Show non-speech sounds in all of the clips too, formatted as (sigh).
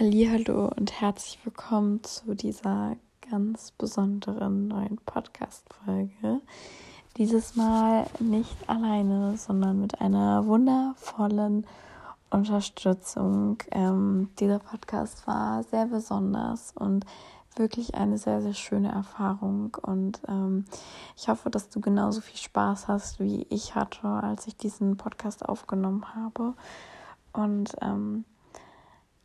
Hallo und herzlich willkommen zu dieser ganz besonderen neuen Podcast-Folge. Dieses Mal nicht alleine, sondern mit einer wundervollen Unterstützung. Ähm, dieser Podcast war sehr besonders und wirklich eine sehr, sehr schöne Erfahrung. Und ähm, ich hoffe, dass du genauso viel Spaß hast, wie ich hatte, als ich diesen Podcast aufgenommen habe. Und ähm,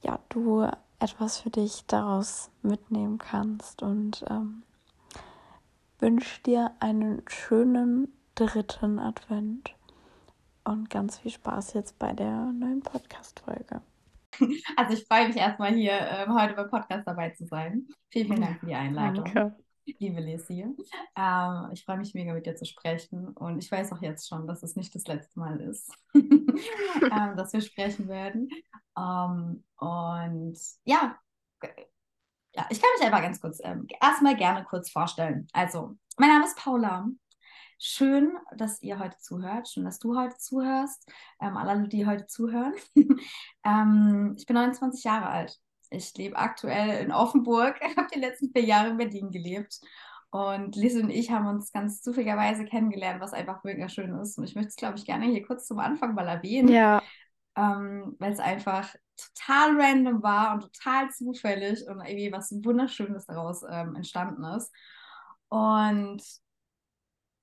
ja, du etwas für dich daraus mitnehmen kannst und ähm, wünsche dir einen schönen dritten Advent und ganz viel Spaß jetzt bei der neuen Podcast-Folge. (laughs) Also ich freue mich erstmal hier ähm, heute beim Podcast dabei zu sein. Vielen, vielen Dank für die Einladung. Danke. Liebe Lissy, ähm, ich freue mich mega mit dir zu sprechen und ich weiß auch jetzt schon, dass es nicht das letzte Mal ist, (laughs) ähm, dass wir sprechen werden. Ähm, und ja, ja, ich kann mich einfach ganz kurz ähm, erstmal gerne kurz vorstellen. Also, mein Name ist Paula. Schön, dass ihr heute zuhört. Schön, dass du heute zuhörst. Ähm, alle, die heute zuhören. (laughs) ähm, ich bin 29 Jahre alt. Ich lebe aktuell in Offenburg. (laughs) Ich habe die letzten vier Jahre in Berlin gelebt. Und Lise und ich haben uns ganz zufälligerweise kennengelernt, was einfach mega schön ist. Und ich möchte es, glaube ich, gerne hier kurz zum Anfang mal erwähnen. Ja. Ähm, Weil es einfach total random war und total zufällig und irgendwie was Wunderschönes daraus ähm, entstanden ist. Und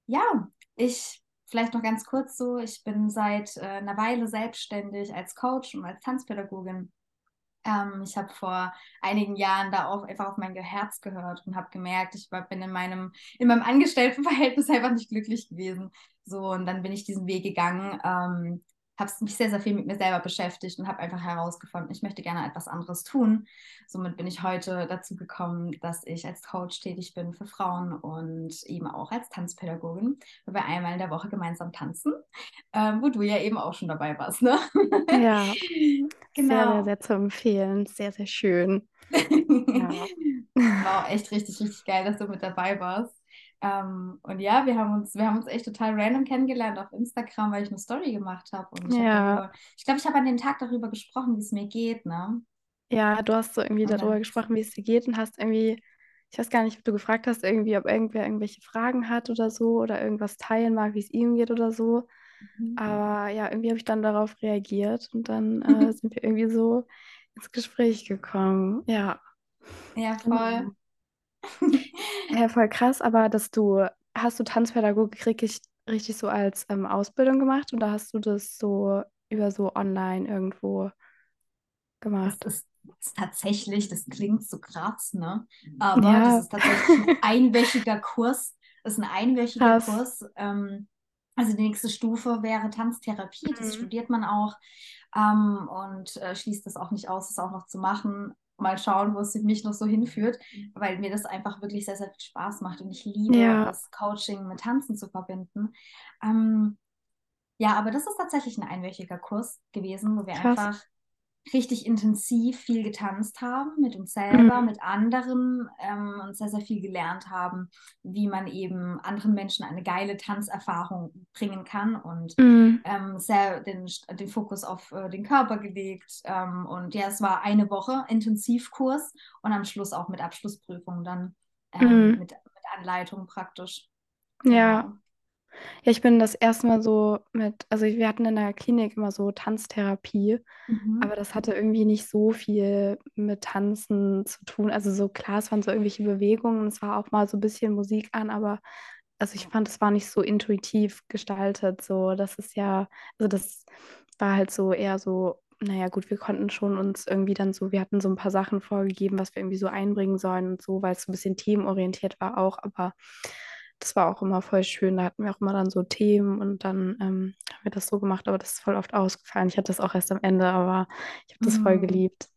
ja, ich vielleicht noch ganz kurz so, ich bin seit äh, einer Weile selbstständig als Coach und als Tanzpädagogin. Ähm, ich habe vor einigen Jahren da auch einfach auf mein Herz gehört und habe gemerkt, ich bin in meinem, in meinem Angestelltenverhältnis (laughs) einfach nicht glücklich gewesen. So, und dann bin ich diesen Weg gegangen, ähm, habe mich sehr, sehr viel mit mir selber beschäftigt und habe einfach herausgefunden, ich möchte gerne etwas anderes tun. Somit bin ich heute dazu gekommen, dass ich als Coach tätig bin für Frauen und eben auch als Tanzpädagogin, wo wir einmal in der Woche gemeinsam tanzen, ähm, wo du ja eben auch schon dabei warst. Ne? Ja, (laughs) genau. sehr, sehr, zu empfehlen. Sehr, sehr schön. (laughs) ja. War auch echt richtig, richtig geil, dass du mit dabei warst. Ähm, und ja, wir haben uns, wir haben uns echt total random kennengelernt auf Instagram, weil ich eine Story gemacht habe. Und ich ja. Hab ich glaube, ich habe an dem Tag darüber gesprochen, wie es mir geht, ne? Ja, du hast so irgendwie und darüber gesprochen, wie es dir geht und hast irgendwie, ich weiß gar nicht, ob du gefragt hast, irgendwie, ob irgendwer irgendwelche Fragen hat oder so oder irgendwas teilen mag, wie es ihm geht oder so. Mhm. Aber ja, irgendwie habe ich dann darauf reagiert und dann (laughs) äh, sind wir irgendwie so ins Gespräch gekommen. Ja. Ja, voll. Genau. (laughs) Ja, voll krass, aber dass du, hast du Tanzpädagogik richtig, richtig so als ähm, Ausbildung gemacht oder hast du das so über so online irgendwo gemacht? Das ist, das ist tatsächlich, das klingt so krass, ne? Aber ja. das ist tatsächlich ein (laughs) einwöchiger Kurs. Das ist ein einwöchiger krass. Kurs. Ähm, also die nächste Stufe wäre Tanztherapie, das mhm. studiert man auch ähm, und äh, schließt das auch nicht aus, das auch noch zu machen mal schauen, wo es mich noch so hinführt, weil mir das einfach wirklich sehr, sehr viel Spaß macht und ich liebe ja. das Coaching mit Tanzen zu verbinden. Ähm, ja, aber das ist tatsächlich ein einwöchiger Kurs gewesen, wo wir Krass. einfach richtig intensiv viel getanzt haben mit uns selber, mhm. mit anderen ähm, und sehr, sehr viel gelernt haben, wie man eben anderen Menschen eine geile Tanzerfahrung bringen kann und mhm. ähm, sehr den, den Fokus auf äh, den Körper gelegt. Ähm, und ja, es war eine Woche Intensivkurs und am Schluss auch mit Abschlussprüfung dann ähm, mhm. mit, mit Anleitung praktisch. Ja. Ja, ich bin das erste Mal so mit, also wir hatten in der Klinik immer so Tanztherapie, mhm. aber das hatte irgendwie nicht so viel mit Tanzen zu tun. Also so klar, es waren so irgendwelche Bewegungen, es war auch mal so ein bisschen Musik an, aber also ich fand, es war nicht so intuitiv gestaltet. So, das ist ja, also das war halt so eher so, naja, gut, wir konnten schon uns irgendwie dann so, wir hatten so ein paar Sachen vorgegeben, was wir irgendwie so einbringen sollen und so, weil es so ein bisschen themenorientiert war auch, aber das war auch immer voll schön. Da hatten wir auch immer dann so Themen und dann ähm, haben wir das so gemacht, aber das ist voll oft ausgefallen. Ich hatte das auch erst am Ende, aber ich habe das mhm. voll geliebt.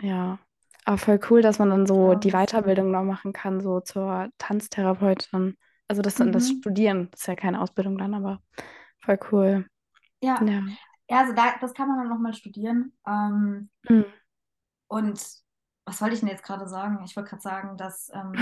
Ja. Aber voll cool, dass man dann so ja. die Weiterbildung noch machen kann, so zur Tanztherapeutin. Also das mhm. das Studieren, das ist ja keine Ausbildung dann, aber voll cool. Ja. Ja, ja also da, das kann man dann nochmal studieren. Ähm, mhm. Und was wollte ich denn jetzt gerade sagen? Ich wollte gerade sagen, dass ähm,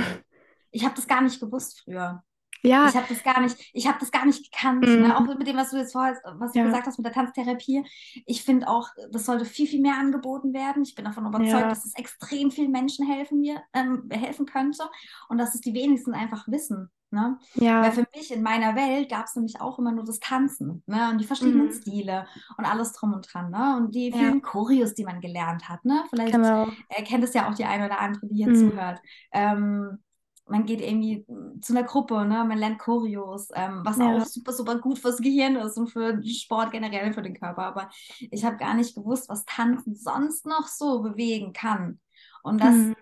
ich habe das gar nicht gewusst früher. Ja. Ich habe das gar nicht, ich habe das gar nicht gekannt. Ne? Mhm. Ne? Auch mit dem, was du jetzt vorher, was du ja. gesagt hast mit der Tanztherapie. Ich finde auch, das sollte viel, viel mehr angeboten werden. Ich bin davon überzeugt, ja. dass es extrem vielen Menschen helfen mir, ähm, helfen könnte und dass es die wenigsten einfach wissen. Ne? Ja. Weil für mich in meiner Welt gab es nämlich auch immer nur das Tanzen ne? und die verschiedenen mhm. Stile und alles drum und dran. Ne? Und die vielen ja. Choreos, die man gelernt hat. Ne? Vielleicht genau. äh, kennt es ja auch die eine oder andere, die hier mhm. zuhört. Ähm, man geht irgendwie zu einer Gruppe, ne? man lernt Choreos, ähm, was ja. auch super, super gut fürs Gehirn ist und für Sport generell für den Körper. Aber ich habe gar nicht gewusst, was Tanzen sonst noch so bewegen kann. Und das mhm.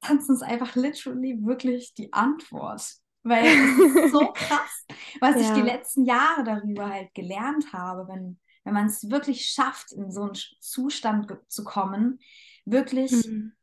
Tanzen ist einfach literally wirklich die Antwort. Weil es ist (laughs) so krass, was ja. ich die letzten Jahre darüber halt gelernt habe, wenn, wenn man es wirklich schafft, in so einen Zustand zu kommen, wirklich mhm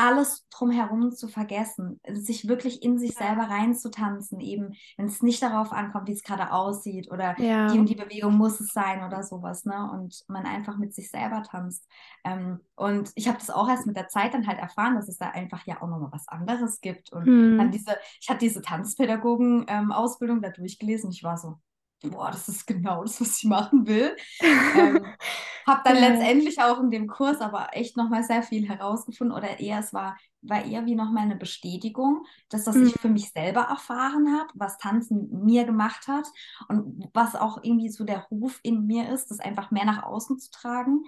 alles drumherum zu vergessen, sich wirklich in sich selber reinzutanzen, eben wenn es nicht darauf ankommt, wie es gerade aussieht oder ja. die und die Bewegung muss es sein oder sowas, ne? Und man einfach mit sich selber tanzt. Ähm, und ich habe das auch erst mit der Zeit dann halt erfahren, dass es da einfach ja auch nochmal was anderes gibt. Und hm. dann diese, ich hatte diese Tanzpädagogen-Ausbildung ähm, da durchgelesen. Ich war so, boah, das ist genau das, was ich machen will. ähm, (laughs) habe dann letztendlich auch in dem Kurs aber echt nochmal sehr viel herausgefunden oder eher es war, war eher wie nochmal eine Bestätigung, dass das mhm. ich für mich selber erfahren habe, was Tanzen mir gemacht hat und was auch irgendwie so der Ruf in mir ist, das einfach mehr nach außen zu tragen.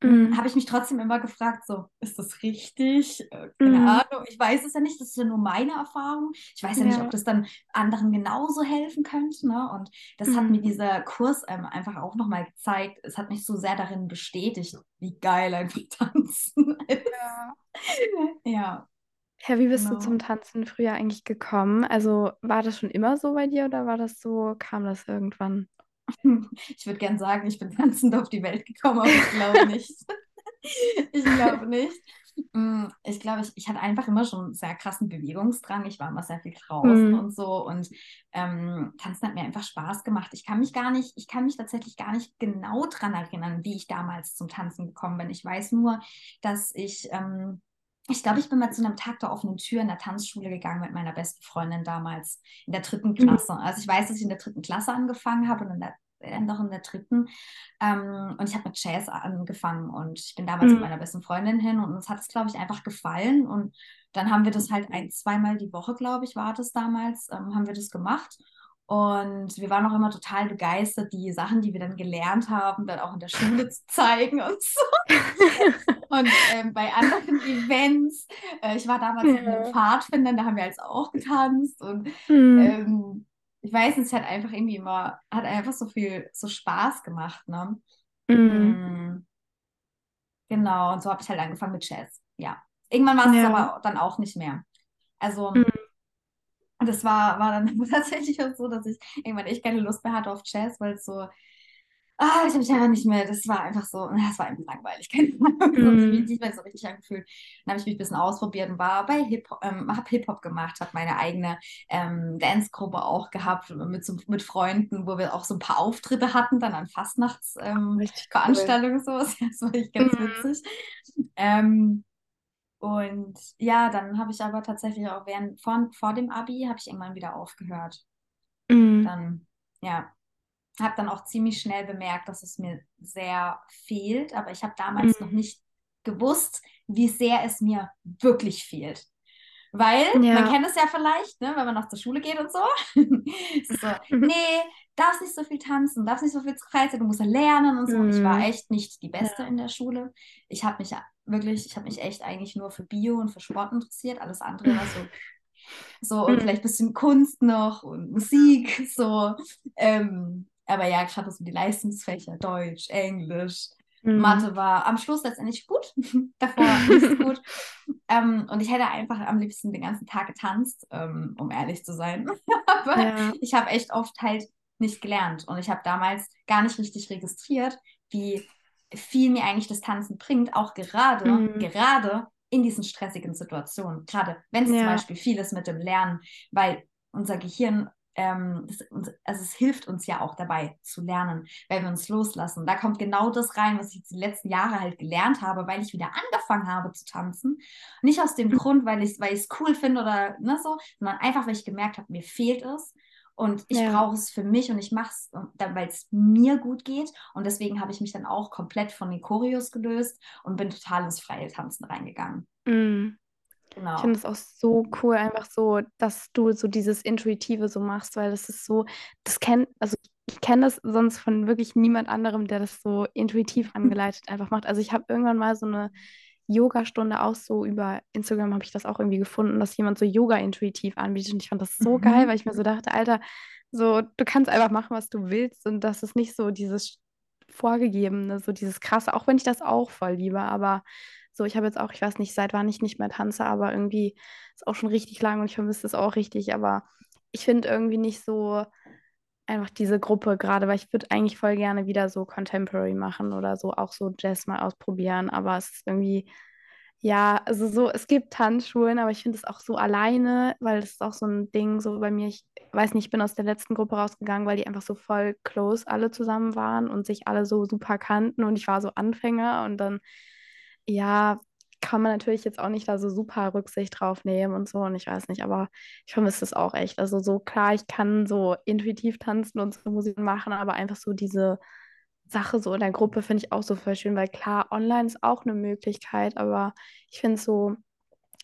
Mhm. habe ich mich trotzdem immer gefragt, so, ist das richtig? Äh, keine mhm. Ahnung, ich weiß es ja nicht, das ist ja nur meine Erfahrung. Ich weiß ja, ja. nicht, ob das dann anderen genauso helfen könnte. Ne? Und das mhm. hat mir mhm. dieser Kurs ähm, einfach auch nochmal gezeigt. Es hat mich so sehr darin bestätigt, wie geil einfach (laughs) Tanzen ist. Ja. ja. Ja, wie bist genau. du zum Tanzen früher eigentlich gekommen? Also war das schon immer so bei dir oder war das so, kam das irgendwann? (laughs) Ich würde gern sagen, ich bin tanzend auf die Welt gekommen, aber ich glaube nicht. (laughs) ich glaube nicht. Mm, ich glaube, ich, ich hatte einfach immer schon einen sehr krassen Bewegungsdrang. Ich war immer sehr viel draußen mhm. und so. Und ähm, Tanzen hat mir einfach Spaß gemacht. Ich kann mich gar nicht, ich kann mich tatsächlich gar nicht genau daran erinnern, wie ich damals zum Tanzen gekommen bin. Ich weiß nur, dass ich ähm, ich glaube, ich bin mal zu einem Tag der offenen Tür in der Tanzschule gegangen mit meiner besten Freundin damals in der dritten mhm. Klasse. Also ich weiß, dass ich in der dritten Klasse angefangen habe und in der, äh, noch in der dritten. Ähm, und ich habe mit Jazz angefangen und ich bin damals mhm. mit meiner besten Freundin hin und uns hat es, glaube ich, einfach gefallen. Und dann haben wir das halt ein, zweimal die Woche, glaube ich, war das damals, ähm, haben wir das gemacht. Und wir waren auch immer total begeistert, die Sachen, die wir dann gelernt haben, dann auch in der Schule zu zeigen und so. (laughs) und ähm, bei anderen Events, äh, ich war damals ja. in den Pfadfindern, da haben wir jetzt auch getanzt. Und mhm. ähm, ich weiß es hat einfach irgendwie immer, hat einfach so viel, so Spaß gemacht, ne? Mhm. Genau, und so habe ich halt angefangen mit Jazz. Ja. Irgendwann war es ja. aber dann auch nicht mehr. Also. Mhm und das war, war dann (laughs) tatsächlich auch so, dass ich irgendwann echt keine Lust mehr hatte auf Jazz, weil es so, ah, ich habe mich einfach nicht mehr, das war einfach so, (laughs) das war einfach langweilig, (laughs) keine Ahnung, mm. nicht mehr so richtig angefühlt. Dann habe ich mich ein bisschen ausprobiert und war bei Hip-Hop, ähm, habe Hip-Hop gemacht, habe meine eigene ähm, Dance-Gruppe auch gehabt mit, so, mit Freunden, wo wir auch so ein paar Auftritte hatten, dann an Fastnachtsveranstaltungen ähm, cool. so, das war echt ganz mm. witzig. Ähm, und ja, dann habe ich aber tatsächlich auch während vor, vor dem Abi habe ich irgendwann wieder aufgehört. Mhm. Dann, ja, habe dann auch ziemlich schnell bemerkt, dass es mir sehr fehlt, aber ich habe damals mhm. noch nicht gewusst, wie sehr es mir wirklich fehlt. Weil, ja. man kennt es ja vielleicht, ne, wenn man noch zur Schule geht und so. (laughs) ist so, (laughs) nee, darfst nicht so viel tanzen, darfst nicht so viel Freizeit, du musst ja lernen und so. Mhm. Ich war mhm. echt nicht die Beste ja. in der Schule. Ich habe mich wirklich, ich habe mich echt eigentlich nur für Bio und für Sport interessiert. Alles andere war so, so und mhm. vielleicht ein bisschen Kunst noch und Musik, so. Ähm, aber ja, ich hatte so die Leistungsfächer, Deutsch, Englisch, mhm. Mathe war am Schluss letztendlich gut, (laughs) davor nicht so gut. (laughs) ähm, und ich hätte einfach am liebsten den ganzen Tag getanzt, ähm, um ehrlich zu sein. (laughs) aber ja. ich habe echt oft halt nicht gelernt und ich habe damals gar nicht richtig registriert, wie viel mir eigentlich das Tanzen bringt, auch gerade, mhm. gerade in diesen stressigen Situationen. Gerade wenn es ja. zum Beispiel viel ist mit dem Lernen, weil unser Gehirn ähm, das, also es hilft uns ja auch dabei zu lernen, weil wir uns loslassen. Da kommt genau das rein, was ich die letzten Jahre halt gelernt habe, weil ich wieder angefangen habe zu tanzen. Nicht aus dem Grund, weil ich weil es cool finde oder ne, so, sondern einfach, weil ich gemerkt habe, mir fehlt es. Und ich ja. brauche es für mich und ich mache es, weil es mir gut geht. Und deswegen habe ich mich dann auch komplett von den Choreos gelöst und bin total ins freie Tanzen reingegangen. Mm. Genau. Ich finde es auch so cool, einfach so, dass du so dieses Intuitive so machst, weil das ist so, das kennt, also ich kenne das sonst von wirklich niemand anderem, der das so intuitiv (laughs) angeleitet einfach macht. Also ich habe irgendwann mal so eine Yoga-Stunde auch so über Instagram habe ich das auch irgendwie gefunden, dass jemand so Yoga intuitiv anbietet und ich fand das so mhm. geil, weil ich mir so dachte, Alter, so du kannst einfach machen, was du willst und das ist nicht so dieses vorgegebene, so dieses krasse, auch wenn ich das auch voll liebe, aber so, ich habe jetzt auch, ich weiß nicht, seit wann ich nicht mehr tanze, aber irgendwie ist auch schon richtig lang und ich vermisse es auch richtig. Aber ich finde irgendwie nicht so einfach diese Gruppe gerade, weil ich würde eigentlich voll gerne wieder so Contemporary machen oder so auch so Jazz mal ausprobieren. Aber es ist irgendwie, ja, also so, es gibt Tanzschulen, aber ich finde es auch so alleine, weil das ist auch so ein Ding, so bei mir, ich weiß nicht, ich bin aus der letzten Gruppe rausgegangen, weil die einfach so voll close alle zusammen waren und sich alle so super kannten und ich war so Anfänger und dann ja, kann man natürlich jetzt auch nicht da so super Rücksicht drauf nehmen und so. Und ich weiß nicht, aber ich vermisse es auch echt. Also so klar, ich kann so intuitiv tanzen und so Musik machen, aber einfach so diese Sache so in der Gruppe finde ich auch so voll schön, weil klar, online ist auch eine Möglichkeit, aber ich finde so,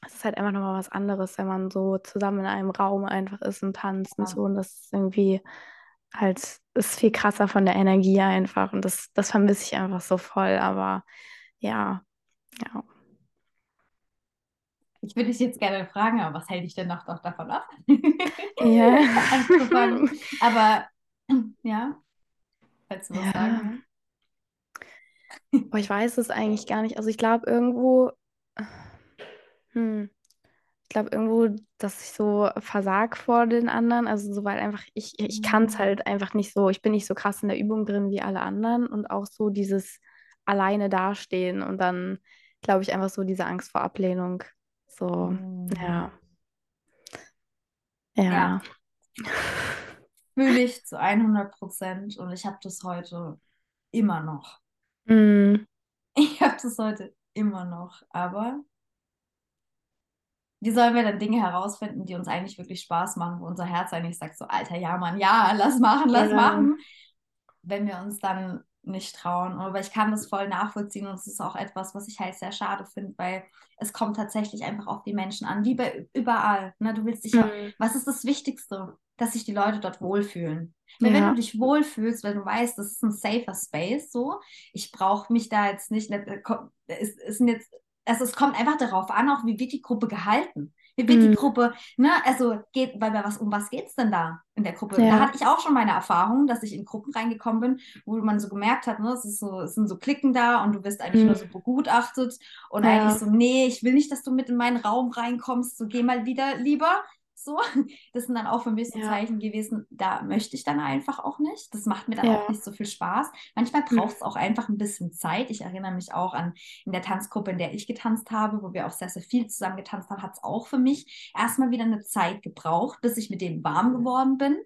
es ist halt einfach nochmal was anderes, wenn man so zusammen in einem Raum einfach ist und tanzt und so. Und das ist irgendwie halt, ist viel krasser von der Energie einfach. Und das, das vermisse ich einfach so voll. Aber ja, ja. Ich würde dich jetzt gerne fragen, aber was hält dich denn noch, noch davon ab? Ja. (laughs) Aber ja, falls du was ja. sagen Boah, ich weiß es eigentlich gar nicht. Also ich glaube irgendwo, hm, ich glaube irgendwo, dass ich so versag vor den anderen. Also so, weil einfach, ich, ich kann es mhm. halt einfach nicht so, ich bin nicht so krass in der Übung drin wie alle anderen und auch so dieses alleine dastehen und dann glaube ich, einfach so diese Angst vor Ablehnung. So, mhm. ja. Ja. ja. Fühle ich zu 100 Prozent und ich habe das heute immer noch. Mhm. Ich habe das heute immer noch, aber wie sollen wir dann Dinge herausfinden, die uns eigentlich wirklich Spaß machen, wo unser Herz eigentlich sagt, so, Alter, ja, Mann, ja, lass machen, lass ja. machen. Wenn wir uns dann nicht trauen. Aber ich kann das voll nachvollziehen und es ist auch etwas, was ich halt sehr schade finde, weil es kommt tatsächlich einfach auf die Menschen an, wie bei überall. Ne? Du willst dich mhm. was ist das Wichtigste? Dass sich die Leute dort wohlfühlen. Weil ja. wenn du dich wohlfühlst, wenn du weißt, das ist ein safer Space, so, ich brauche mich da jetzt nicht, äh, es, es, jetzt, also es kommt einfach darauf an, auch wie wird die Gruppe gehalten. Wie wird mhm. die Gruppe, ne, also geht, weil was, um was geht es denn da in der Gruppe? Ja. Da hatte ich auch schon meine Erfahrung, dass ich in Gruppen reingekommen bin, wo man so gemerkt hat, ne, es, ist so, es sind so Klicken da und du wirst eigentlich mhm. nur so begutachtet und ja. eigentlich so, nee, ich will nicht, dass du mit in meinen Raum reinkommst, so geh mal wieder lieber. So, (laughs) das sind dann auch für mich so ja. Zeichen gewesen, da möchte ich dann einfach auch nicht. Das macht mir dann ja. auch nicht so viel Spaß. Manchmal braucht es auch einfach ein bisschen Zeit. Ich erinnere mich auch an in der Tanzgruppe, in der ich getanzt habe, wo wir auch sehr, sehr viel zusammen getanzt haben, hat es auch für mich erstmal wieder eine Zeit gebraucht, bis ich mit denen warm geworden bin.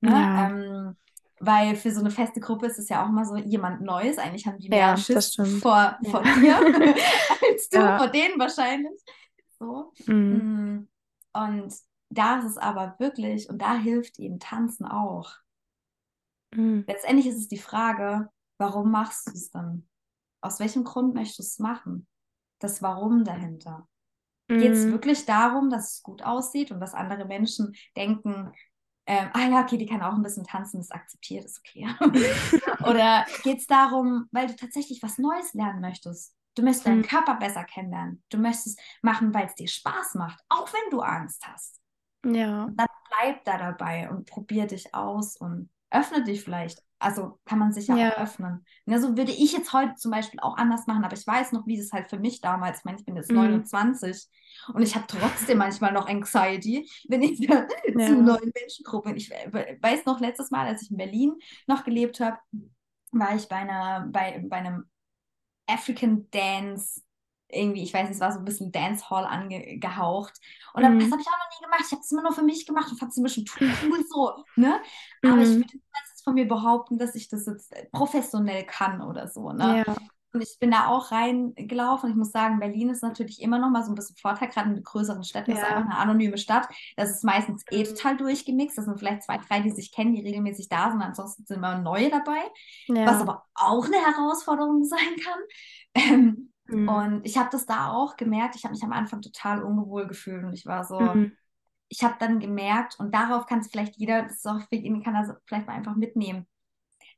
Ne? Ja. Ähm, weil für so eine feste Gruppe ist es ja auch immer so jemand Neues. Eigentlich haben die mehr ja, Schiss vor, vor dir (laughs) (laughs) als du ja. vor denen wahrscheinlich. So. Mhm. Mm. Und da ist es aber wirklich, und da hilft ihnen Tanzen auch. Mhm. Letztendlich ist es die Frage, warum machst du es dann? Aus welchem Grund möchtest du es machen? Das Warum dahinter. Mhm. Geht es wirklich darum, dass es gut aussieht und dass andere Menschen denken, ähm, ah ja, okay, die kann auch ein bisschen tanzen, das akzeptiert, ist okay. (laughs) Oder geht es darum, weil du tatsächlich was Neues lernen möchtest? Du möchtest deinen mhm. Körper besser kennenlernen. Du möchtest machen, weil es dir Spaß macht, auch wenn du Angst hast. Ja. Und dann bleib da dabei und probier dich aus und öffne dich vielleicht. Also kann man sich ja, ja. auch öffnen. Ja, so würde ich jetzt heute zum Beispiel auch anders machen, aber ich weiß noch, wie das halt für mich damals, ich meine, ich bin jetzt mhm. 29 und ich habe trotzdem manchmal noch Anxiety, wenn ich (laughs) ja. zu neuen Menschengruppen. Ich weiß noch, letztes Mal, als ich in Berlin noch gelebt habe, war ich bei einer, bei, bei einem African Dance irgendwie, ich weiß nicht, es war so ein bisschen Dancehall angehaucht. Und mhm. das habe ich auch noch nie gemacht. Ich habe es immer nur für mich gemacht und fand es ein bisschen cool so, ne? Aber mhm. ich würde jetzt von mir behaupten, dass ich das jetzt professionell kann oder so, ne? Ja. Und ich bin da auch reingelaufen. Ich muss sagen, Berlin ist natürlich immer noch mal so ein bisschen Vorteil, gerade in größeren Städten. Ja. ist einfach eine anonyme Stadt. Das ist meistens eh mhm. total durchgemixt. Das sind vielleicht zwei, drei, die sich kennen, die regelmäßig da sind. Ansonsten sind immer neue dabei. Ja. Was aber auch eine Herausforderung sein kann. (laughs) Ähm, mhm. Und ich habe das da auch gemerkt. Ich habe mich am Anfang total ungewohl gefühlt. Und ich war so, mhm. ich habe dann gemerkt, und darauf kann es vielleicht jeder, das ist auch für ihn, kann das vielleicht mal einfach mitnehmen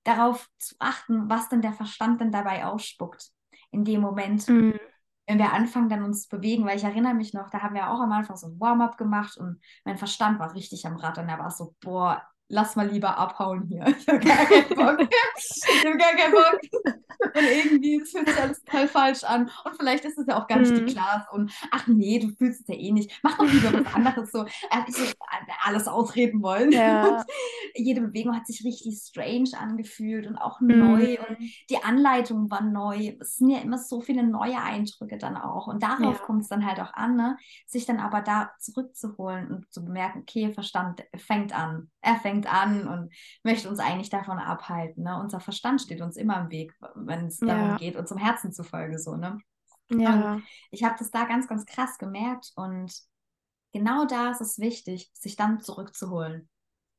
darauf zu achten, was denn der Verstand denn dabei ausspuckt in dem Moment. Mhm. Wenn wir anfangen, dann uns zu bewegen, weil ich erinnere mich noch, da haben wir auch am Anfang so ein Warm-up gemacht und mein Verstand war richtig am Rad und er war so, boah, lass mal lieber abhauen hier. (laughs) Ich habe gar keinen Bock. ich habe gar keinen Bock. Und irgendwie fühlt sich alles total falsch an. Und vielleicht ist es ja auch gar nicht mhm. die Klasse. Und ach nee, du fühlst es ja eh nicht. Mach doch lieber was anderes so. Er hat so alles ausreden wollen. Ja. (laughs) jede Bewegung hat sich richtig strange angefühlt und auch mhm. neu. Und die Anleitung war neu. Es sind ja immer so viele neue Eindrücke dann auch. Und darauf ja. kommt es dann halt auch an, ne? sich dann aber da zurückzuholen und zu bemerken, okay, Verstand fängt an. Er fängt an und möchte uns eigentlich davon abhalten. Ne? Unser Verstand steht uns immer im Weg, wenn es darum ja. geht, unserem Herzen zu folgen. So, ne? Ja. Und ich habe das da ganz, ganz krass gemerkt und genau da ist es wichtig, sich dann zurückzuholen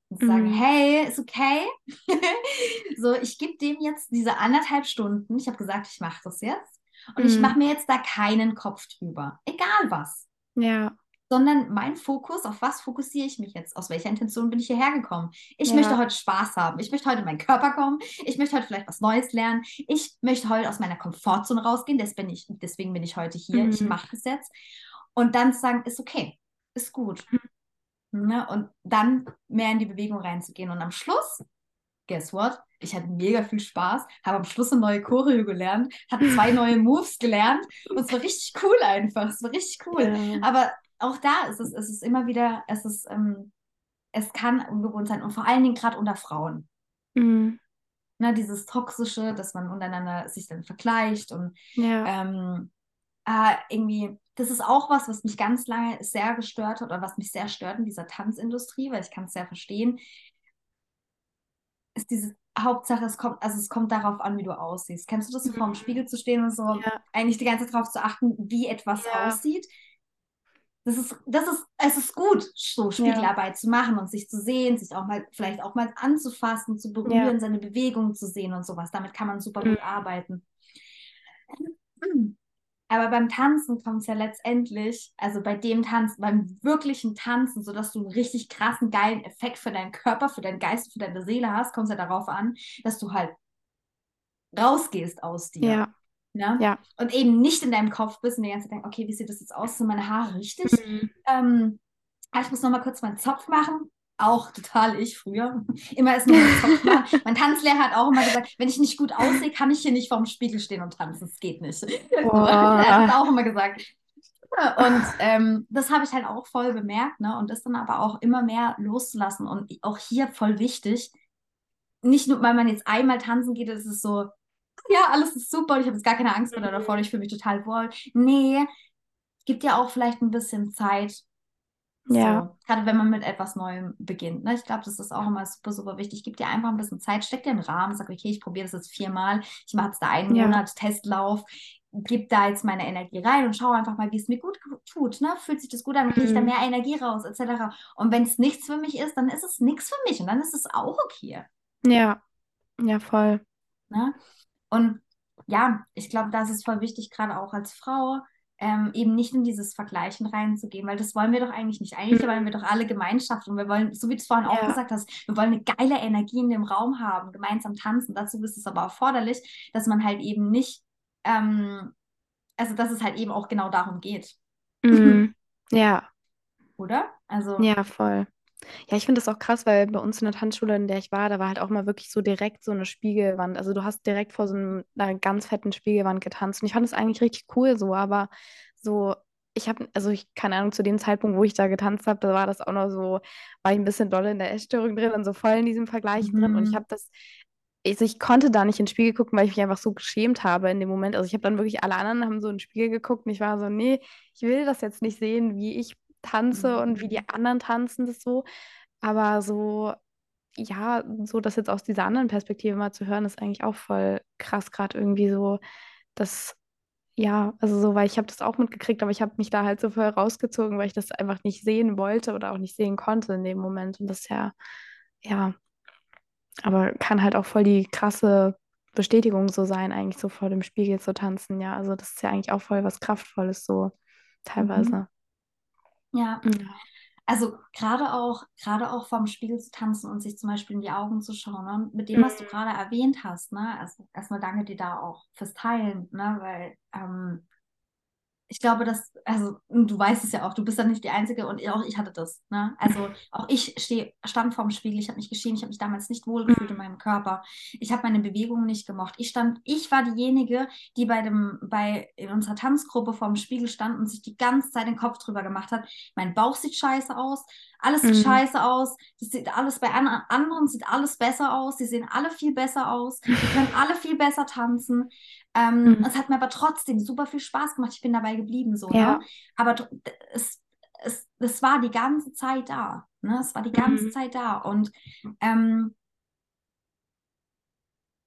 und zu sagen, mhm. hey, ist okay. (laughs) so, ich gebe dem jetzt diese anderthalb Stunden. Ich habe gesagt, ich mache das jetzt. Und mhm. ich mache mir jetzt da keinen Kopf drüber. Egal was. Ja sondern mein Fokus, auf was fokussiere ich mich jetzt? Aus welcher Intention bin ich hierher gekommen? Ich ja. möchte heute Spaß haben. Ich möchte heute in meinen Körper kommen. Ich möchte heute vielleicht was Neues lernen. Ich möchte heute aus meiner Komfortzone rausgehen. Bin ich, deswegen bin ich heute hier. Mhm. Ich mache es jetzt. Und dann zu sagen, ist okay, ist gut. Mhm. Ne? Und dann mehr in die Bewegung reinzugehen. Und am Schluss, guess what? Ich hatte mega viel Spaß, habe am Schluss eine neue Choreo gelernt, hatte zwei neue (laughs) Moves gelernt und es war richtig cool einfach. Es war richtig cool. Ja. Aber auch da ist es, ist es immer wieder, es ist, ähm, es kann ungewohnt sein und vor allen Dingen gerade unter Frauen. Mhm. Na, ne, dieses Toxische, dass man untereinander sich dann vergleicht und ja. ähm, äh, irgendwie, das ist auch was, was mich ganz lange sehr gestört hat oder was mich sehr stört in dieser Tanzindustrie, weil ich kann es sehr verstehen, ist diese Hauptsache, es kommt, also es kommt darauf an, wie du aussiehst. Kennst du das, so mhm. vor dem Spiegel zu stehen und so ja. eigentlich die ganze Zeit darauf zu achten, wie etwas ja. aussieht? Das ist, das ist, es ist gut, so Spiegelarbeit ja. zu machen und sich zu sehen, sich auch mal, vielleicht auch mal anzufassen, zu berühren, ja. seine Bewegungen zu sehen und sowas. Damit kann man super mhm. gut arbeiten. Aber beim Tanzen kommt es ja letztendlich, also bei dem Tanzen, beim wirklichen Tanzen, sodass du einen richtig krassen, geilen Effekt für deinen Körper, für deinen Geist, für deine Seele hast, kommt es ja darauf an, dass du halt rausgehst aus dir. Ja. Ne? Ja. Und eben nicht in deinem Kopf bist und die ganze Zeit denkst, okay, wie sieht das jetzt aus? Sind meine Haare richtig? Mhm. Ähm, ah, ich muss noch mal kurz meinen Zopf machen. Auch total ich früher. (laughs) Immer ist nur ein Zopf (laughs) machen. mein Tanzlehrer hat auch immer gesagt, wenn ich nicht gut aussehe, kann ich hier nicht vorm Spiegel stehen und tanzen. Das geht nicht. (laughs) Oh. er hat auch immer gesagt. Und ähm, das habe ich halt auch voll bemerkt, ne? Und das dann aber auch immer mehr loszulassen. Und auch hier voll wichtig, nicht nur, weil man jetzt einmal tanzen geht, ist so, ja, alles ist super und ich habe jetzt gar keine Angst mehr davor und ich fühle mich total wohl. Nee, gibt dir auch vielleicht ein bisschen Zeit. Ja. So, gerade wenn man mit etwas Neuem beginnt. Ne? Ich glaube, das ist auch immer super, super wichtig. Gib dir einfach ein bisschen Zeit, steck dir einen Rahmen, sag, okay, ich probiere das jetzt viermal, ich mache jetzt da einen ja. Monat Testlauf, gib da jetzt meine Energie rein und schau einfach mal, wie es mir gut tut. Ne? Fühlt sich das gut an, kriege ich da mhm. mehr Energie raus, etc. Und wenn es nichts für mich ist, dann ist es nichts für mich und dann ist es auch okay. Ja, ja, voll. Ne? Und ja, ich glaube, das ist voll wichtig, gerade auch als Frau, ähm, eben nicht in dieses Vergleichen reinzugehen, weil das wollen wir doch eigentlich nicht. Eigentlich mhm. wollen wir doch alle Gemeinschaft und wir wollen, so wie du es vorhin ja. auch gesagt hast, wir wollen eine geile Energie in dem Raum haben, gemeinsam tanzen. Dazu ist es aber erforderlich, dass man halt eben nicht, ähm, also dass es halt eben auch genau darum geht. Mhm. (laughs) Ja. Oder? Also. Ja, voll. Ja, ich finde das auch krass, weil bei uns in der Tanzschule, in der ich war, da war halt auch mal wirklich so direkt so eine Spiegelwand. Also du hast direkt vor so einer ganz fetten Spiegelwand getanzt. Und ich fand das eigentlich richtig cool so, aber so, ich habe, also ich, keine Ahnung, zu dem Zeitpunkt, wo ich da getanzt habe, da war das auch noch so, war ich ein bisschen doll in der Essstörung drin und so voll in diesem Vergleich mhm. drin. Und ich mhm. habe das also ich konnte da nicht ins Spiegel gucken, weil ich mich einfach so geschämt habe in dem Moment. Also ich habe dann wirklich, alle anderen haben so in den Spiegel geguckt und ich war so, nee, ich will das jetzt nicht sehen, wie ich tanze und wie die Mhm. anderen tanzen, das so. Aber so, ja, so das jetzt aus dieser anderen Perspektive mal zu hören, ist eigentlich auch voll krass, gerade irgendwie so, dass, ja, also so, weil ich habe das auch mitgekriegt, aber ich habe mich da halt so voll rausgezogen, weil ich das einfach nicht sehen wollte oder auch nicht sehen konnte in dem Moment. Und das ist ja, ja. Aber kann halt auch voll die krasse Bestätigung so sein, eigentlich so vor dem Spiegel zu tanzen. Ja, also das ist ja eigentlich auch voll was Kraftvolles so Mhm. Ja. also gerade auch, gerade auch vorm Spiegel zu tanzen und sich zum Beispiel in die Augen zu schauen, ne? Mit dem, was du Mhm. gerade erwähnt hast, ne? Also erstmal danke dir da auch fürs Teilen, ne? Weil ähm, ich glaube, dass, also du weißt es ja auch, du bist ja nicht die Einzige und auch ich hatte das. Ne? Also auch ich steh, stand vorm Spiegel, ich habe mich geschämt, ich habe mich damals nicht wohlgefühlt in Mhm. meinem Körper. Ich habe meine Bewegungen nicht gemocht. Ich stand, ich war diejenige, die bei dem, bei in unserer Tanzgruppe vorm Spiegel stand und sich die ganze Zeit den Kopf drüber gemacht hat. Mein Bauch sieht scheiße aus, alles sieht Mhm. scheiße aus, das sieht alles bei an anderen sieht alles besser aus, sie sehen alle viel besser aus, die (laughs) können alle viel besser tanzen. Ähm, Mhm. es hat mir aber trotzdem super viel Spaß gemacht. Ich bin dabei geblieben, so, ne? Ja. Aber es, es, es war die ganze Zeit da. Ne? Es war die ganze Mhm. Zeit da. Und ähm,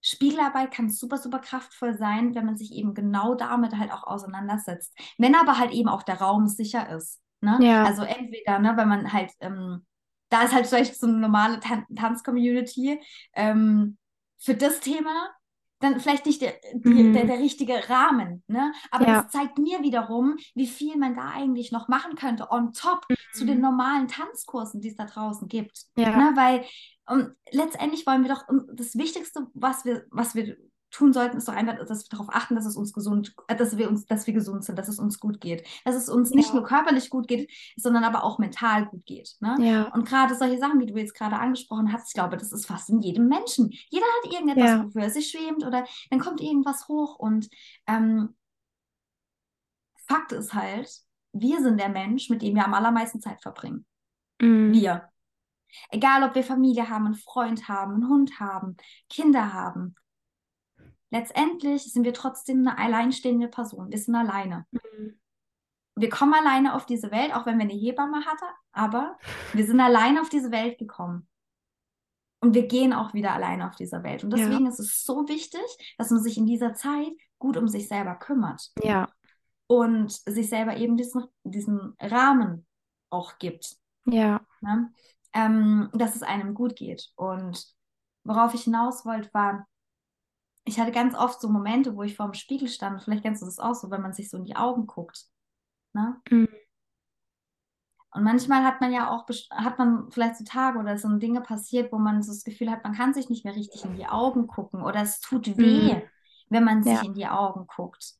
Spiegelarbeit kann super, super kraftvoll sein, wenn man sich eben genau damit halt auch auseinandersetzt. Wenn aber halt eben auch der Raum sicher ist. Ne? Ja. Also entweder, ne, wenn man halt, ähm, da ist halt vielleicht so eine normale Tan Tanzcommunity ähm, für das Thema dann vielleicht nicht der, die, der, Mhm. der richtige Rahmen, ne? Aber das Ja. zeigt mir wiederum, wie viel man da eigentlich noch machen könnte on top zu den Mhm. normalen Tanzkursen, die es da draußen gibt. Ja. Ne? Weil und letztendlich wollen wir doch, das Wichtigste, was wir, was wir tun sollten, ist doch einfach, dass wir darauf achten, dass es uns gesund, äh, dass wir uns, dass wir gesund sind, dass es uns gut geht, dass es uns nicht nur Ja. körperlich gut geht, sondern aber auch mental gut geht. Ne? Ja. Und gerade solche Sachen, wie du jetzt gerade angesprochen hast, ich glaube, das ist fast in jedem Menschen. Jeder hat irgendetwas, Ja. wofür er sich schämt oder dann kommt irgendwas hoch und ähm, Fakt ist halt, wir sind der Mensch, mit dem wir am allermeisten Zeit verbringen. Mhm. Wir. Egal, ob wir Familie haben, einen Freund haben, einen Hund haben, Kinder haben. Letztendlich sind wir trotzdem eine alleinstehende Person. Wir sind alleine. Mhm. Wir kommen alleine auf diese Welt, auch wenn wir eine Hebamme hatten, aber wir sind alleine auf diese Welt gekommen. Und wir gehen auch wieder alleine auf dieser Welt. Und Ja. deswegen ist es so wichtig, dass man sich in dieser Zeit gut um sich selber kümmert Ja. und sich selber eben diesen, diesen Rahmen auch gibt. Ja. Ne? Ähm, dass es einem gut geht. Und worauf ich hinaus wollte, war, ich hatte ganz oft so Momente, wo ich vor dem Spiegel stand. Vielleicht kennst du das auch so, wenn man sich so in die Augen guckt. Ne? Mhm. Und manchmal hat man ja auch, hat man vielleicht so Tage oder so Dinge passiert, wo man so das Gefühl hat, man kann sich nicht mehr richtig in die Augen gucken oder es tut weh, Mhm. wenn man sich Ja. in die Augen guckt.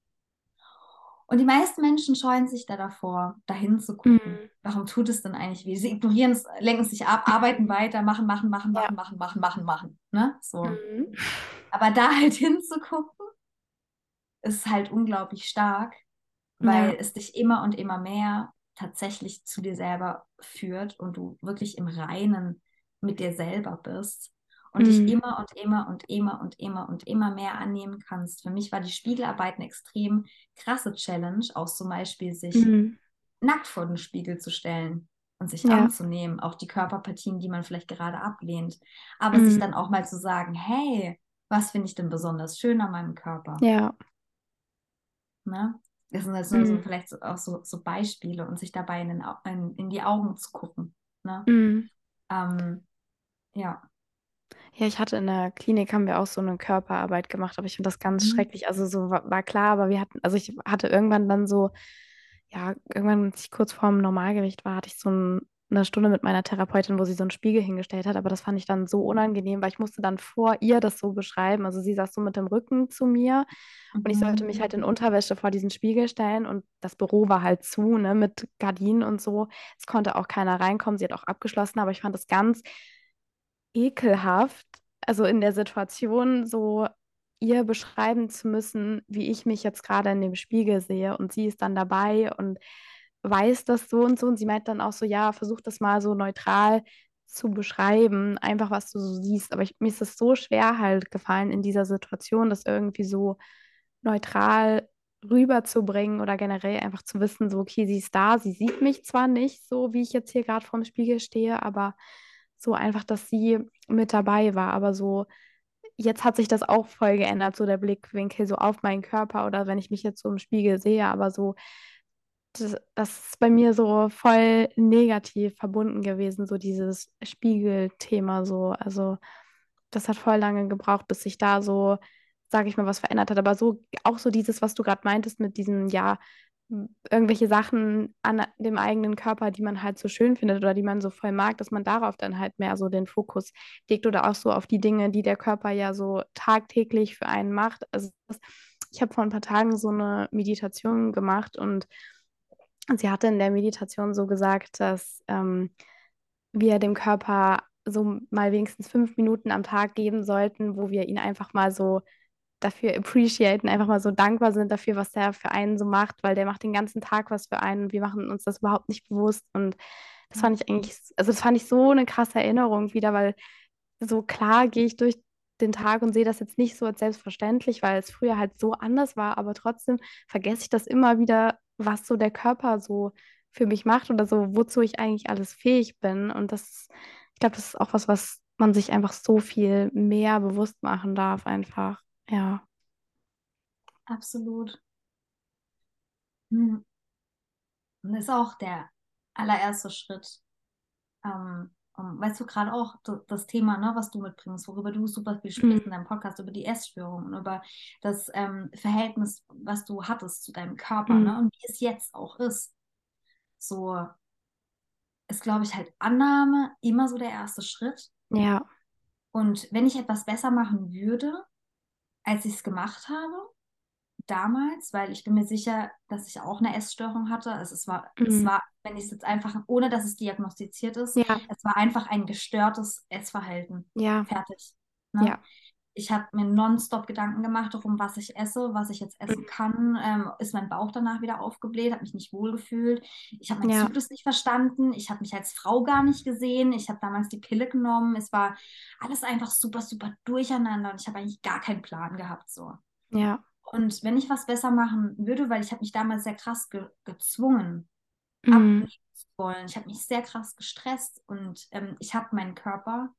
Und die meisten Menschen scheuen sich da davor, dahin zu gucken. Mhm. Warum tut es denn eigentlich weh? Sie ignorieren es, lenken sich ab, arbeiten Mhm. weiter, machen, machen, machen, Ja. machen, machen, machen, machen, machen. Ne? So. Aber da halt (laughs) hinzugucken, ist halt unglaublich stark, weil Ja. es dich immer und immer mehr tatsächlich zu dir selber führt und du wirklich im Reinen mit dir selber bist und dich Mhm. immer und immer und immer und immer und immer mehr annehmen kannst. Für mich war die Spiegelarbeit eine extrem krasse Challenge, auch zum Beispiel sich Mhm. nackt vor den Spiegel zu stellen und sich Ja. anzunehmen, auch die Körperpartien, die man vielleicht gerade ablehnt, aber sich Mhm. dann auch mal zu sagen, hey, was finde ich denn besonders schön an meinem Körper? Ja. Ne? Das sind jetzt nur so Mhm. vielleicht so, auch so, so Beispiele und sich dabei in, den, in, in die Augen zu gucken. Ne? Mhm. Ähm, ja. Ja, ich hatte in der Klinik, haben wir auch so eine Körperarbeit gemacht, aber ich finde das ganz Mhm. schrecklich. Also so war, war klar, aber wir hatten, also ich hatte irgendwann dann so, ja, irgendwann, als ich kurz vorm Normalgewicht war, hatte ich so ein, eine Stunde mit meiner Therapeutin, wo sie so einen Spiegel hingestellt hat, aber das fand ich dann so unangenehm, weil ich musste dann vor ihr das so beschreiben. Also sie saß so mit dem Rücken zu mir und ich sollte Mhm. mich halt in Unterwäsche vor diesen Spiegel stellen und das Büro war halt zu, ne, mit Gardinen und so. Es konnte auch keiner reinkommen. Sie hat auch abgeschlossen, aber ich fand das ganz ekelhaft, also in der Situation so ihr beschreiben zu müssen, wie ich mich jetzt gerade in dem Spiegel sehe. Und sie ist dann dabei und weiß das so und so. Und sie meint dann auch so, ja, versuch das mal so neutral zu beschreiben, einfach was du so siehst. Aber ich, mir ist es so schwer halt gefallen in dieser Situation, das irgendwie so neutral rüberzubringen oder generell einfach zu wissen, so, okay, sie ist da, sie sieht mich zwar nicht so, wie ich jetzt hier gerade vorm Spiegel stehe, aber so einfach, dass sie mit dabei war. Aber so, jetzt hat sich das auch voll geändert, so der Blickwinkel so auf meinen Körper oder wenn ich mich jetzt so im Spiegel sehe, aber so, das, ist bei mir so voll negativ verbunden gewesen, so dieses Spiegelthema so. Also das hat voll lange gebraucht, bis sich da so, sage ich mal, was verändert hat. Aber so auch so dieses, was du gerade meintest mit diesem, ja, irgendwelche Sachen an dem eigenen Körper, die man halt so schön findet oder die man so voll mag, dass man darauf dann halt mehr so den Fokus legt oder auch so auf die Dinge, die der Körper ja so tagtäglich für einen macht. Also ich habe vor ein paar Tagen so eine Meditation gemacht und sie hatte in der Meditation so gesagt, dass ähm, wir dem Körper so mal wenigstens fünf Minuten am Tag geben sollten, wo wir ihn einfach mal so dafür appreciaten, einfach mal so dankbar sind dafür, was der für einen so macht, weil der macht den ganzen Tag was für einen und wir machen uns das überhaupt nicht bewusst. Und das fand ich eigentlich, also das fand ich so eine krasse Erinnerung wieder, weil so klar gehe ich durch den Tag und sehe das jetzt nicht so als selbstverständlich, weil es früher halt so anders war, aber trotzdem vergesse ich das immer wieder, was so der Körper so für mich macht oder so, wozu ich eigentlich alles fähig bin. Und das, ich glaube, das ist auch was, was man sich einfach so viel mehr bewusst machen darf, einfach. Ja. Absolut. Hm. Und das ist auch der allererste Schritt. Ähm, weißt du, gerade auch das Thema, ne, was du mitbringst, worüber du super viel sprichst mhm. in deinem Podcast, über die Essstörung und über das ähm, Verhältnis, was du hattest zu deinem Körper mhm. ne, und wie es jetzt auch ist. So ist, glaube ich, halt Annahme immer so der erste Schritt. Ja. Und wenn ich etwas besser machen würde, als ich es gemacht habe, damals, weil ich bin mir sicher, dass ich auch eine Essstörung hatte. Also es war, mhm. es war, wenn ich es jetzt einfach, ohne dass es diagnostiziert ist, ja. es war einfach ein gestörtes Essverhalten. Ja. Fertig. Ne? Ja. Ich habe mir nonstop Gedanken gemacht darum, was ich esse, was ich jetzt essen mhm. kann. Ähm, ist mein Bauch danach wieder aufgebläht, habe mich nicht wohlgefühlt. Ich habe meinen ja. Zyklus nicht verstanden. Ich habe mich als Frau gar nicht gesehen. Ich habe damals die Pille genommen. Es war alles einfach super, super durcheinander und ich habe eigentlich gar keinen Plan gehabt. So. Ja. Und wenn ich was besser machen würde, weil ich habe mich damals sehr krass ge gezwungen, mhm. abnehmen zu wollen. Ich habe mich sehr krass gestresst und ähm, ich habe meinen Körper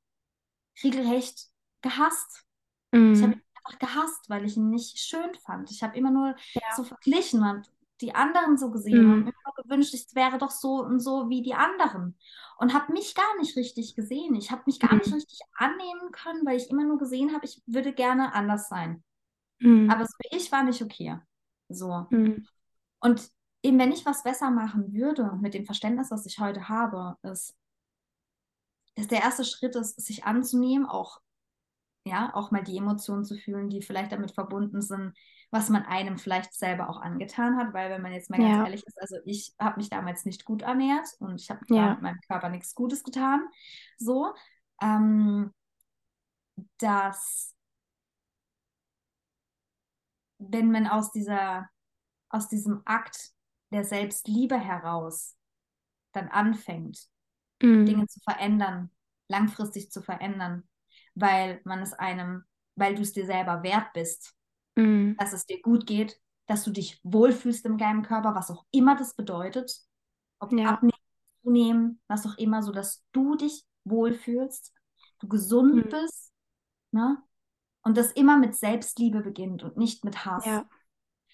regelrecht gehasst. Mhm. Ich habe ihn einfach gehasst, weil ich ihn nicht schön fand. Ich habe immer nur ja. so verglichen und die anderen so gesehen mhm. und mir nur gewünscht, es wäre doch so und so wie die anderen. Und habe mich gar nicht richtig gesehen. Ich habe mich gar nicht mhm. richtig annehmen können, weil ich immer nur gesehen habe, ich würde gerne anders sein. Mhm. Aber so ich war nicht okay. So. Mhm. Und eben, wenn ich was besser machen würde, mit dem Verständnis, was ich heute habe, ist, dass der erste Schritt ist, sich anzunehmen, auch, ja, auch mal die Emotionen zu fühlen, die vielleicht damit verbunden sind, was man einem vielleicht selber auch angetan hat, weil wenn man jetzt mal ganz ja. ehrlich ist, also ich habe mich damals nicht gut ernährt und ich habe ja. meinem Körper nichts Gutes getan, so, ähm, dass wenn man aus dieser, aus diesem Akt der Selbstliebe heraus dann anfängt, mhm. Dinge zu verändern, langfristig zu verändern, weil man es einem, weil du es dir selber wert bist, mhm. dass es dir gut geht, dass du dich wohlfühlst in deinem Körper, was auch immer das bedeutet, ob ja. abnehmen, zunehmen, was auch immer, so dass du dich wohlfühlst, du gesund mhm. bist, ne? Und das immer mit Selbstliebe beginnt und nicht mit Hass. Ja.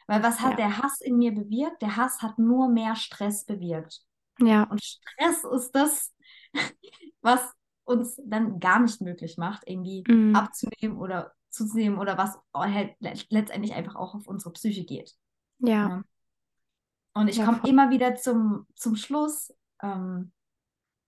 Weil was hat ja. der Hass in mir bewirkt? Der Hass hat nur mehr Stress bewirkt. Ja. Und Stress ist das, (laughs) was uns dann gar nicht möglich macht, irgendwie mhm. abzunehmen oder zuzunehmen oder was halt letztendlich einfach auch auf unsere Psyche geht. Ja. ja. Und ich ja, komme immer wieder zum, zum Schluss, ähm,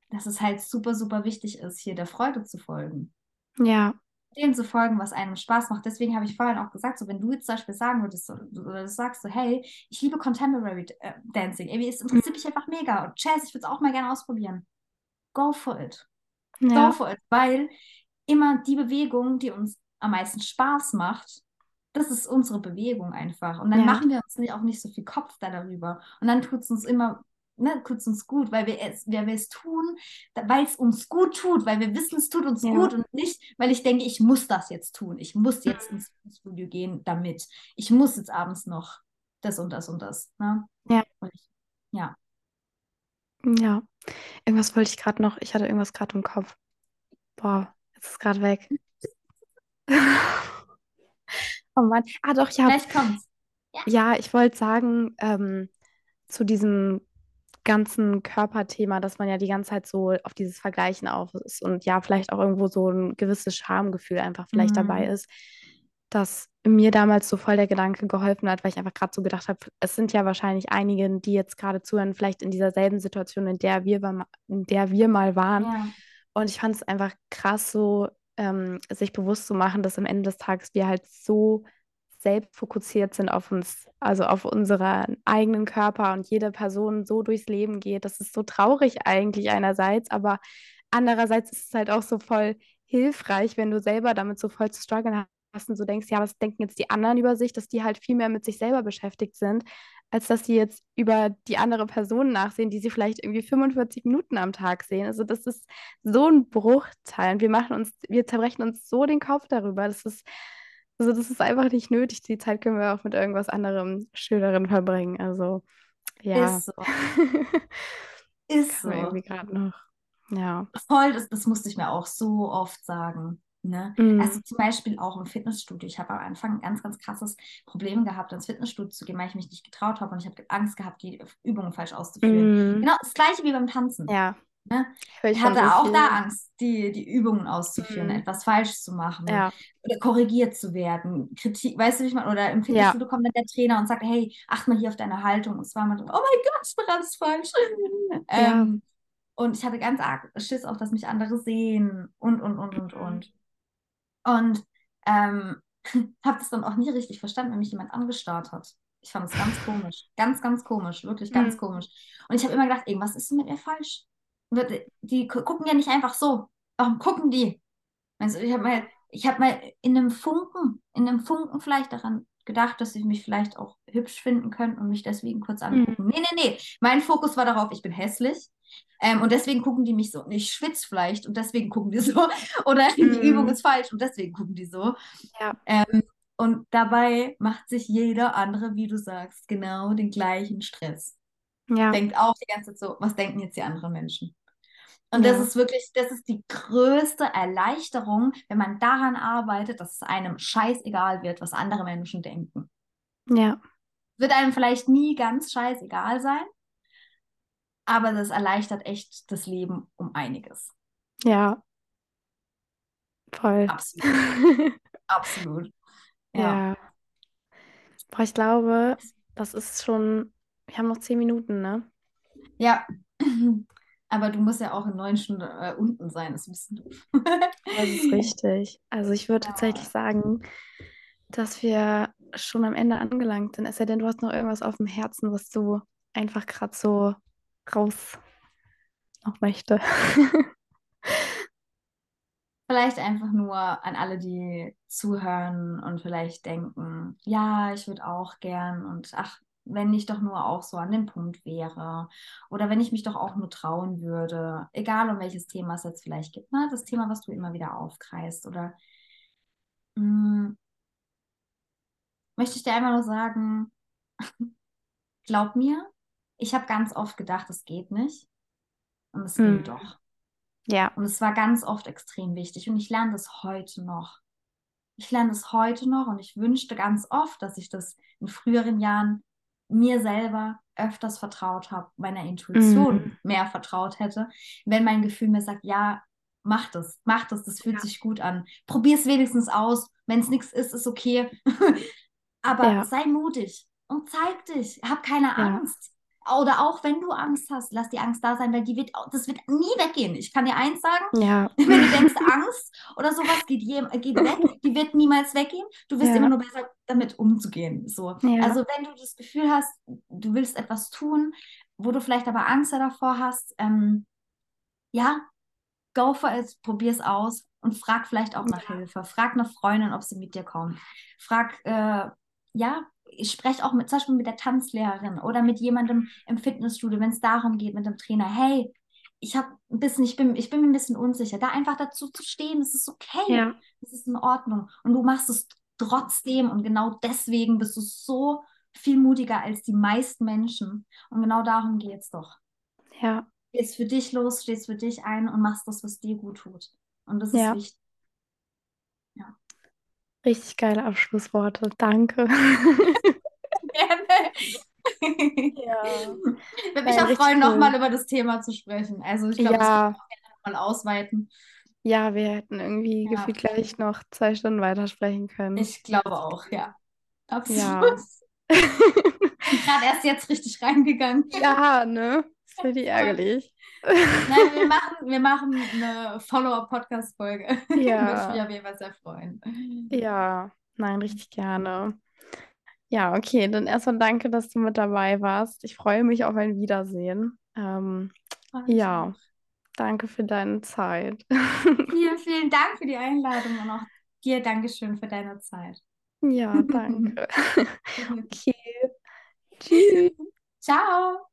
dass es halt super, super wichtig ist, hier der Freude zu folgen. Ja dem zu folgen, was einem Spaß macht. Deswegen habe ich vorhin auch gesagt, so wenn du jetzt zum Beispiel sagen würdest, oder du sagst so, hey, ich liebe Contemporary äh, Dancing, irgendwie, es interessiert mich einfach mega und Jazz, ich würde es auch mal gerne ausprobieren. Go for it. Ja. Go for it, weil immer die Bewegung, die uns am meisten Spaß macht, das ist unsere Bewegung einfach. Und dann ja. machen wir uns nicht, auch nicht so viel Kopf da darüber. Und dann tut es uns immer ne, tut uns gut, weil wir es, weil wir es tun, weil es uns gut tut, weil wir wissen, es tut uns ja. gut und nicht, weil ich denke, ich muss das jetzt tun. Ich muss jetzt ins Studio gehen damit. Ich muss jetzt abends noch das und das und das. Ne? Ja. Und ich, ja. Ja. Irgendwas wollte ich gerade noch. Ich hatte irgendwas gerade im Kopf. Boah, jetzt ist es gerade weg. (laughs) oh Mann. Ah, doch, ja. Vielleicht kommt's. Ja, ja ich wollte sagen, ähm, zu diesem ganzen Körperthema, dass man ja die ganze Zeit so auf dieses Vergleichen auf ist und ja, vielleicht auch irgendwo so ein gewisses Schamgefühl einfach vielleicht mhm. dabei ist, dass mir damals so voll der Gedanke geholfen hat, weil ich einfach gerade so gedacht habe, es sind ja wahrscheinlich einige, die jetzt gerade zuhören, vielleicht in dieser selben Situation, in der wir, in der wir mal waren. Ja. Und ich fand es einfach krass, so ähm, sich bewusst zu machen, dass am Ende des Tages wir halt so selbst fokussiert sind auf uns, also auf unseren eigenen Körper und jede Person so durchs Leben geht. Das ist so traurig eigentlich einerseits, aber andererseits ist es halt auch so voll hilfreich, wenn du selber damit so voll zu strugglen hast und so denkst, ja, was denken jetzt die anderen über sich, dass die halt viel mehr mit sich selber beschäftigt sind, als dass sie jetzt über die andere Person nachsehen, die sie vielleicht irgendwie 45 Minuten am Tag sehen. Also das ist so ein Bruchteil und wir machen uns, wir zerbrechen uns so den Kopf darüber. Das ist also das ist einfach nicht nötig. Die Zeit können wir auch mit irgendwas anderem Schöneren verbringen. Also ja. Ist so. (laughs) ist so. Irgendwie gerade noch. Ja. Voll, das, das musste ich mir auch so oft sagen. Ne? Mm. Also zum Beispiel auch im Fitnessstudio. Ich habe am Anfang ein ganz, ganz krasses Problem gehabt, ins Fitnessstudio zu gehen, weil ich mich nicht getraut habe und ich habe Angst gehabt, die Übungen falsch auszuführen. Mm. Genau das gleiche wie beim Tanzen. Ja. Ne? Ich hatte auch viel. da Angst, die, die Übungen auszuführen, mhm. etwas falsch zu machen ja. oder korrigiert zu werden. Kritik, weißt du, wie ich meine? Oder im Fitnessstudio ja. kommt dann der Trainer und sagt, hey, acht mal hier auf deine Haltung. Und zwar mal, oh mein Gott, ich bin alles falsch. (laughs) Ja. Ähm, und ich hatte ganz arg Schiss auch, dass mich andere sehen und, und, und, und, und. Und ähm, (laughs) habe das dann auch nie richtig verstanden, wenn mich jemand angestarrt hat. Ich fand es ganz (laughs) komisch. Ganz, ganz komisch. Wirklich ganz mhm. komisch. Und ich habe immer gedacht, irgendwas ist mit mir falsch die gucken ja nicht einfach so. Warum gucken die? Also ich habe mal, ich habe mal in einem Funken, in einem Funken vielleicht daran gedacht, dass sie mich vielleicht auch hübsch finden könnten und mich deswegen kurz mhm. angucken. Mhm. Nee, nee, nee. Mein Fokus war darauf, ich bin hässlich. Ähm, und deswegen gucken die mich so. Und ich schwitze vielleicht und deswegen gucken die (laughs) so. Oder mhm. die Übung ist falsch und deswegen gucken die so. Ja. Ähm, und dabei macht sich jeder andere, wie du sagst, genau den gleichen Stress. Ja. Denkt auch die ganze Zeit so, was denken jetzt die anderen Menschen? Und ja. das ist wirklich, das ist die größte Erleichterung, wenn man daran arbeitet, dass es einem scheißegal wird, was andere Menschen denken. Ja. Wird einem vielleicht nie ganz scheißegal sein, aber das erleichtert echt das Leben um einiges. Ja. Voll. Absolut. (laughs) Absolut. Ja. ja. Boah, ich glaube, das ist schon, wir haben noch zehn Minuten, ne? Ja. Aber du musst ja auch in neun Stunden äh, unten sein, das ist ein bisschen doof. das ist richtig. Also ich würde ja. tatsächlich sagen, dass wir schon am Ende angelangt sind. Es sei denn, du hast noch irgendwas auf dem Herzen, was du einfach gerade so raus noch möchte. (laughs) Vielleicht einfach nur an alle, die zuhören und vielleicht denken, ja, ich würde auch gern und ach, wenn ich doch nur auch so an dem Punkt wäre oder wenn ich mich doch auch nur trauen würde, egal um welches Thema es jetzt vielleicht gibt, ne? das Thema, was du immer wieder aufkreist oder mh, hm, möchte ich dir einmal nur sagen, (laughs) glaub mir, ich habe ganz oft gedacht, es geht nicht und es mhm. geht doch. Ja. Und es war ganz oft extrem wichtig und ich lerne das heute noch. Ich lerne das heute noch und ich wünschte ganz oft, dass ich das in früheren Jahren mir selber öfters vertraut habe, meiner Intuition mhm. mehr vertraut hätte, wenn mein Gefühl mir sagt, ja, mach das, mach das, das fühlt ja. sich gut an. Probier es wenigstens aus. Wenn es nichts ist, ist okay. (laughs) Aber ja. sei mutig und zeig dich. Hab keine. Angst. Oder auch wenn du Angst hast, lass die Angst da sein, weil die wird, das wird nie weggehen. Ich kann dir eins sagen, ja. (laughs) wenn du denkst, Angst oder sowas geht, je, geht weg, die wird niemals weggehen. Du wirst ja. immer nur besser damit umzugehen. So. Ja. Also wenn du das Gefühl hast, du willst etwas tun, wo du vielleicht aber Angst davor hast, ähm, ja, go for it, probier es aus und frag vielleicht auch nach Hilfe. Frag eine Freundin, ob sie mit dir kommt. Frag, äh, ja, ich spreche auch mit, zum Beispiel mit der Tanzlehrerin oder mit jemandem im Fitnessstudio, wenn es darum geht, mit dem Trainer, hey, ich habe ein bisschen, ich bin, ich bin mir ein bisschen unsicher. Da einfach dazu zu stehen, das ist okay. Ja. Das ist in Ordnung. Und du machst es trotzdem und genau deswegen bist du so viel mutiger als die meisten Menschen. Und genau darum geht es doch. Ja. Gehst für dich los, stehst für dich ein und machst das, was dir gut tut. Und das ist ja. wichtig. Richtig geile Abschlussworte. Danke. Gerne. ja. Würde mich auch freuen, cool. nochmal über das Thema zu sprechen. Also ich glaube, ja. das kann man mal ausweiten. Ja, wir hätten irgendwie ja. gefühlt gleich noch zwei Stunden weitersprechen können. Ich glaube auch, ja. Absolut. Ja. gerade erst jetzt richtig reingegangen. Ja, ne? Das finde ich ärgerlich. Nein, wir machen, wir machen eine Follow-up-Podcast-Folge. Ja. (laughs) Würde ich mich auf jeden Fall sehr freuen. Ja, nein, richtig gerne. Ja, okay, dann erstmal danke, dass du mit dabei warst. Ich freue mich auf ein Wiedersehen. Ähm, ja, danke für deine Zeit. Vielen, (laughs) vielen Dank für die Einladung und auch dir Dankeschön für deine Zeit. Ja, danke. (laughs) okay. Tschüss. Ciao.